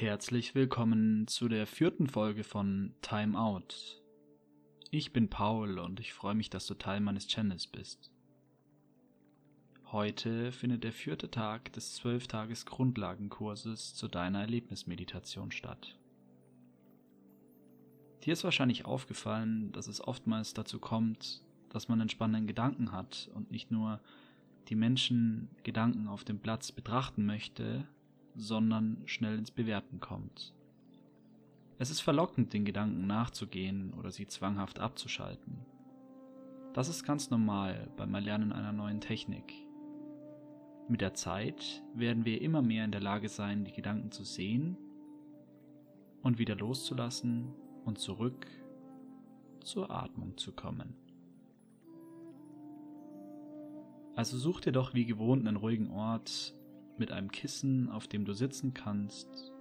Herzlich willkommen zu der vierten Folge von Time Out. Ich bin Paul und ich freue mich, dass du Teil meines Channels bist. Heute findet der vierte Tag des 12-Tages Grundlagenkurses zu deiner Erlebnismeditation statt. Dir ist wahrscheinlich aufgefallen, dass es oftmals dazu kommt, dass man entspannenden Gedanken hat und nicht nur die Menschen Gedanken auf dem Platz betrachten möchte, sondern schnell ins Bewerten kommt. Es ist verlockend, den Gedanken nachzugehen oder sie zwanghaft abzuschalten. Das ist ganz normal beim Erlernen einer neuen Technik. Mit der Zeit werden wir immer mehr in der Lage sein, die Gedanken zu sehen und wieder loszulassen und zurück zur Atmung zu kommen. Also such dir doch wie gewohnt einen ruhigen Ort mit einem Kissen, auf dem du sitzen kannst.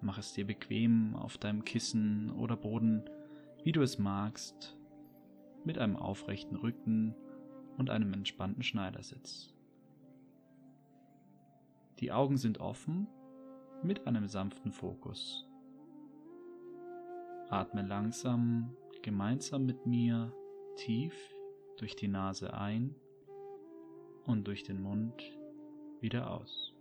Mach es dir bequem auf deinem Kissen oder Boden, wie du es magst, mit einem aufrechten Rücken und einem entspannten Schneidersitz. Die Augen sind offen mit einem sanften Fokus. Atme langsam gemeinsam mit mir tief durch die Nase ein und durch den Mund wieder aus.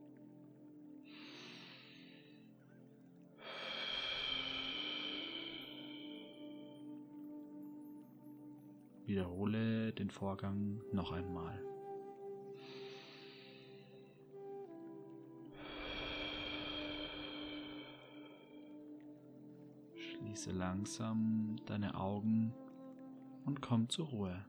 Wiederhole den Vorgang noch einmal. Schließe langsam deine Augen und komm zur Ruhe.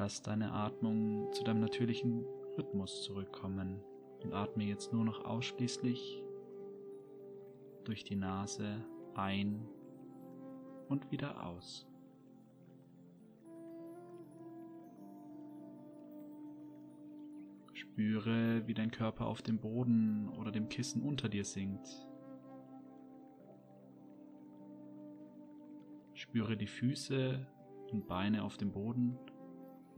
Lass deine Atmung zu deinem natürlichen Rhythmus zurückkommen und atme jetzt nur noch ausschließlich durch die Nase ein und wieder aus. Spüre, wie dein Körper auf dem Boden oder dem Kissen unter dir sinkt. Spüre die Füße und Beine auf dem Boden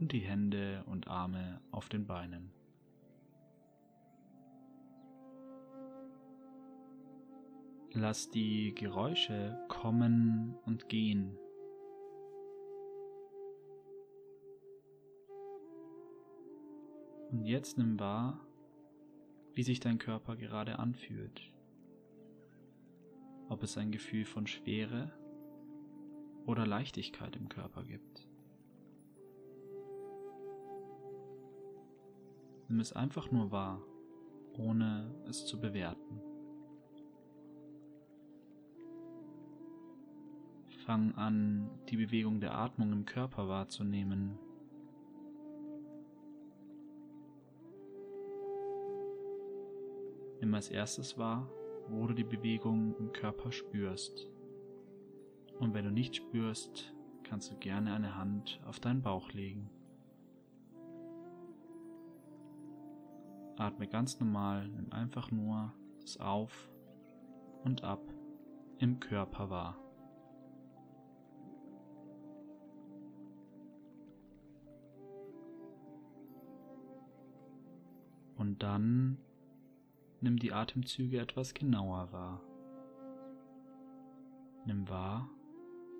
und die Hände und Arme auf den Beinen. Lass die Geräusche kommen und gehen. Und jetzt nimm wahr, wie sich dein Körper gerade anfühlt. Ob es ein Gefühl von Schwere oder Leichtigkeit im Körper gibt. Nimm es einfach nur wahr, ohne es zu bewerten. Fang an, die Bewegung der Atmung im Körper wahrzunehmen. Nimm als erstes wahr, wo du die Bewegung im Körper spürst. Und wenn du nicht spürst, kannst du gerne eine Hand auf deinen Bauch legen. Atme ganz normal, nimm einfach nur das Auf und Ab im Körper wahr. Und dann nimm die Atemzüge etwas genauer wahr. Nimm wahr,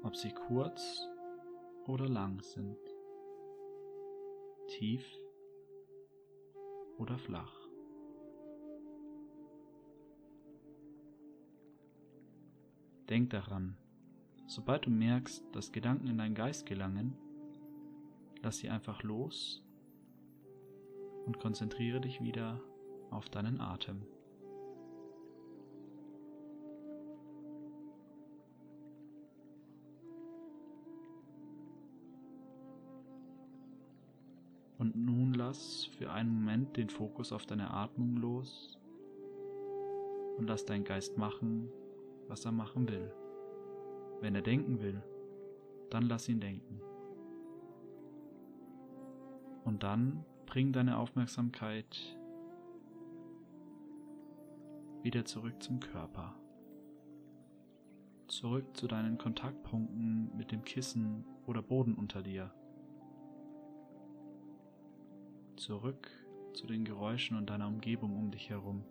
ob sie kurz oder lang sind, tief oder flach. Denk daran, sobald du merkst, dass Gedanken in deinen Geist gelangen, lass sie einfach los und konzentriere dich wieder auf deinen Atem. Und nun lass für einen Moment den Fokus auf deine Atmung los und lass deinen Geist machen, was er machen will. Wenn er denken will, dann lass ihn denken. Und dann bring deine Aufmerksamkeit wieder zurück zum Körper. Zurück zu deinen Kontaktpunkten mit dem Kissen oder Boden unter dir. Zurück zu den Geräuschen und deiner Umgebung um dich herum.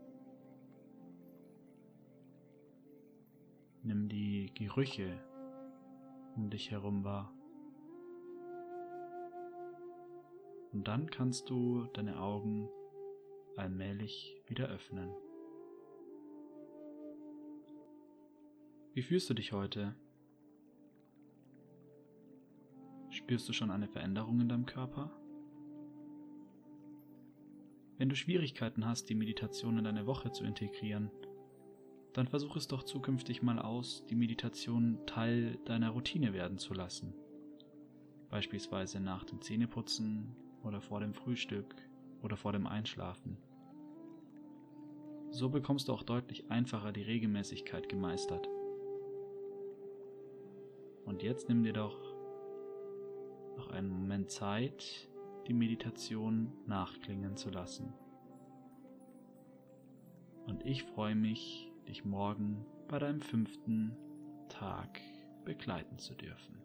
Nimm die Gerüche um dich herum wahr. Und dann kannst du deine Augen allmählich wieder öffnen. Wie fühlst du dich heute? Spürst du schon eine Veränderung in deinem Körper? Wenn du Schwierigkeiten hast, die Meditation in deine Woche zu integrieren, dann versuch es doch zukünftig mal aus, die Meditation Teil deiner Routine werden zu lassen. Beispielsweise nach dem Zähneputzen oder vor dem Frühstück oder vor dem Einschlafen. So bekommst du auch deutlich einfacher die Regelmäßigkeit gemeistert. Und jetzt nimm dir doch noch einen Moment Zeit, die Meditation nachklingen zu lassen. Und ich freue mich, dich morgen bei deinem fünften Tag begleiten zu dürfen.